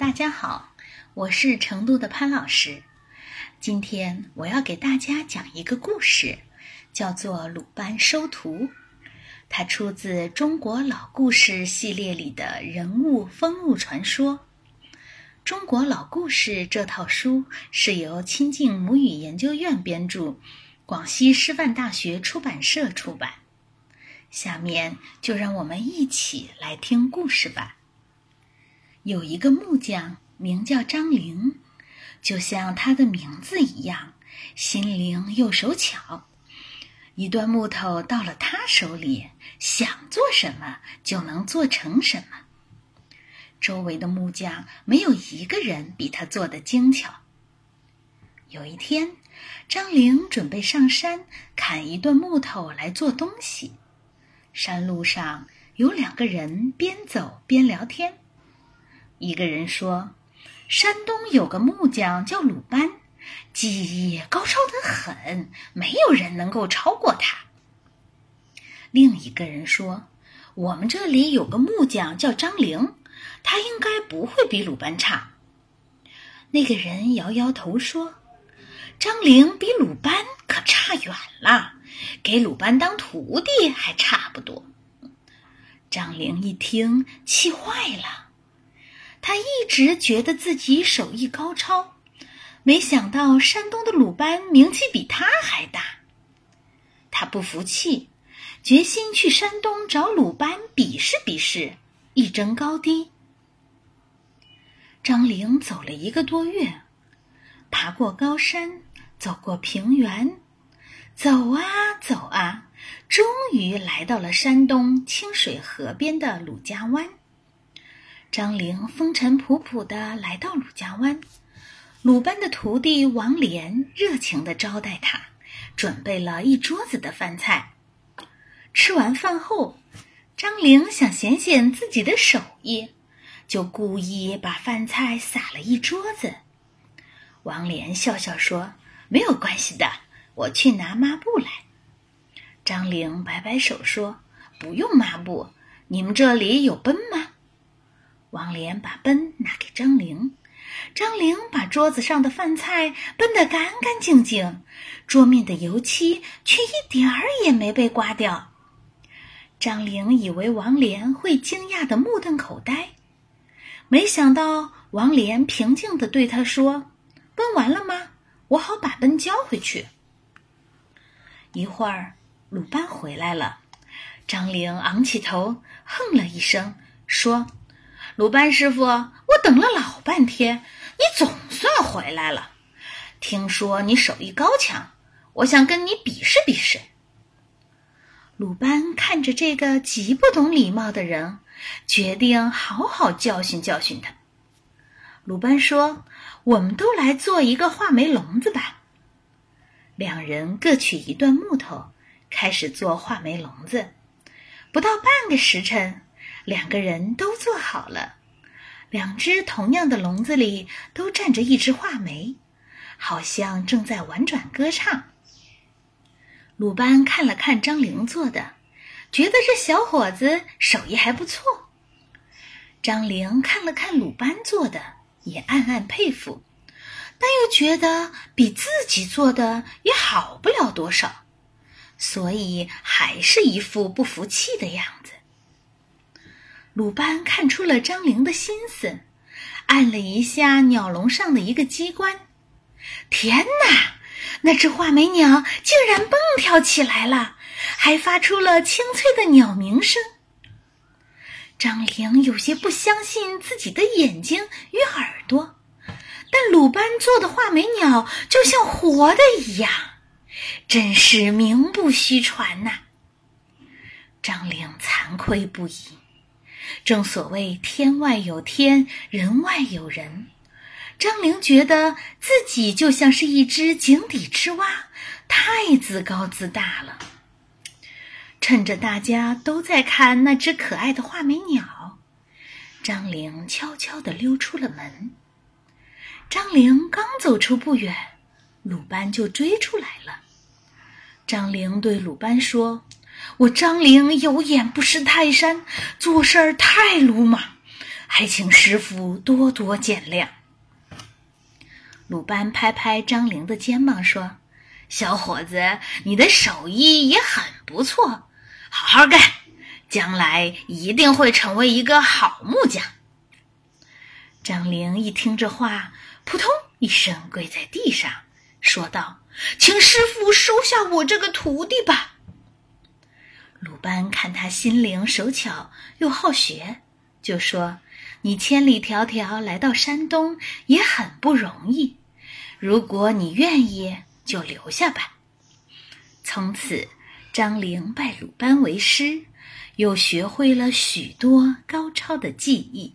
大家好，我是成都的潘老师。今天我要给大家讲一个故事，叫做《鲁班收徒》。它出自《中国老故事》系列里的人物风物传说。《中国老故事》这套书是由亲近母语研究院编著，广西师范大学出版社出版。下面就让我们一起来听故事吧。有一个木匠，名叫张玲，就像他的名字一样，心灵又手巧。一段木头到了他手里，想做什么就能做成什么。周围的木匠没有一个人比他做的精巧。有一天，张玲准备上山砍一段木头来做东西。山路上有两个人边走边聊天。一个人说：“山东有个木匠叫鲁班，技艺高超得很，没有人能够超过他。”另一个人说：“我们这里有个木匠叫张玲，他应该不会比鲁班差。”那个人摇摇头说：“张玲比鲁班可差远了，给鲁班当徒弟还差不多。”张玲一听，气坏了。他一直觉得自己手艺高超，没想到山东的鲁班名气比他还大。他不服气，决心去山东找鲁班比试比试，一争高低。张灵走了一个多月，爬过高山，走过平原，走啊走啊，终于来到了山东清水河边的鲁家湾。张玲风尘仆仆地来到鲁家湾，鲁班的徒弟王莲热情地招待他，准备了一桌子的饭菜。吃完饭后，张玲想显显自己的手艺，就故意把饭菜撒了一桌子。王莲笑笑说：“没有关系的，我去拿抹布来。”张玲摆摆手说：“不用抹布，你们这里有奔吗？”王莲把奔拿给张玲，张玲把桌子上的饭菜奔得干干净净，桌面的油漆却一点儿也没被刮掉。张玲以为王莲会惊讶的目瞪口呆，没想到王莲平静地对他说：“奔完了吗？我好把奔交回去。”一会儿，鲁班回来了，张玲昂起头，哼了一声，说。鲁班师傅，我等了老半天，你总算回来了。听说你手艺高强，我想跟你比试比试。鲁班看着这个极不懂礼貌的人，决定好好教训教训他。鲁班说：“我们都来做一个画眉笼子吧。”两人各取一段木头，开始做画眉笼子。不到半个时辰。两个人都做好了，两只同样的笼子里都站着一只画眉，好像正在婉转歌唱。鲁班看了看张玲做的，觉得这小伙子手艺还不错。张玲看了看鲁班做的，也暗暗佩服，但又觉得比自己做的也好不了多少，所以还是一副不服气的样子。鲁班看出了张玲的心思，按了一下鸟笼上的一个机关。天哪！那只画眉鸟竟然蹦跳起来了，还发出了清脆的鸟鸣声。张玲有些不相信自己的眼睛与耳朵，但鲁班做的画眉鸟就像活的一样，真是名不虚传呐！张玲惭愧不已。正所谓天外有天，人外有人。张玲觉得自己就像是一只井底之蛙，太自高自大了。趁着大家都在看那只可爱的画眉鸟，张玲悄悄地溜出了门。张玲刚走出不远，鲁班就追出来了。张玲对鲁班说。我张玲有眼不识泰山，做事儿太鲁莽，还请师傅多多见谅。”鲁班拍拍张玲的肩膀说：“小伙子，你的手艺也很不错，好好干，将来一定会成为一个好木匠。”张玲一听这话，扑通一声跪在地上，说道：“请师傅收下我这个徒弟吧。”鲁班看他心灵手巧又好学，就说：“你千里迢迢来到山东也很不容易。”如果你愿意，就留下吧。从此，张陵拜鲁班为师，又学会了许多高超的技艺。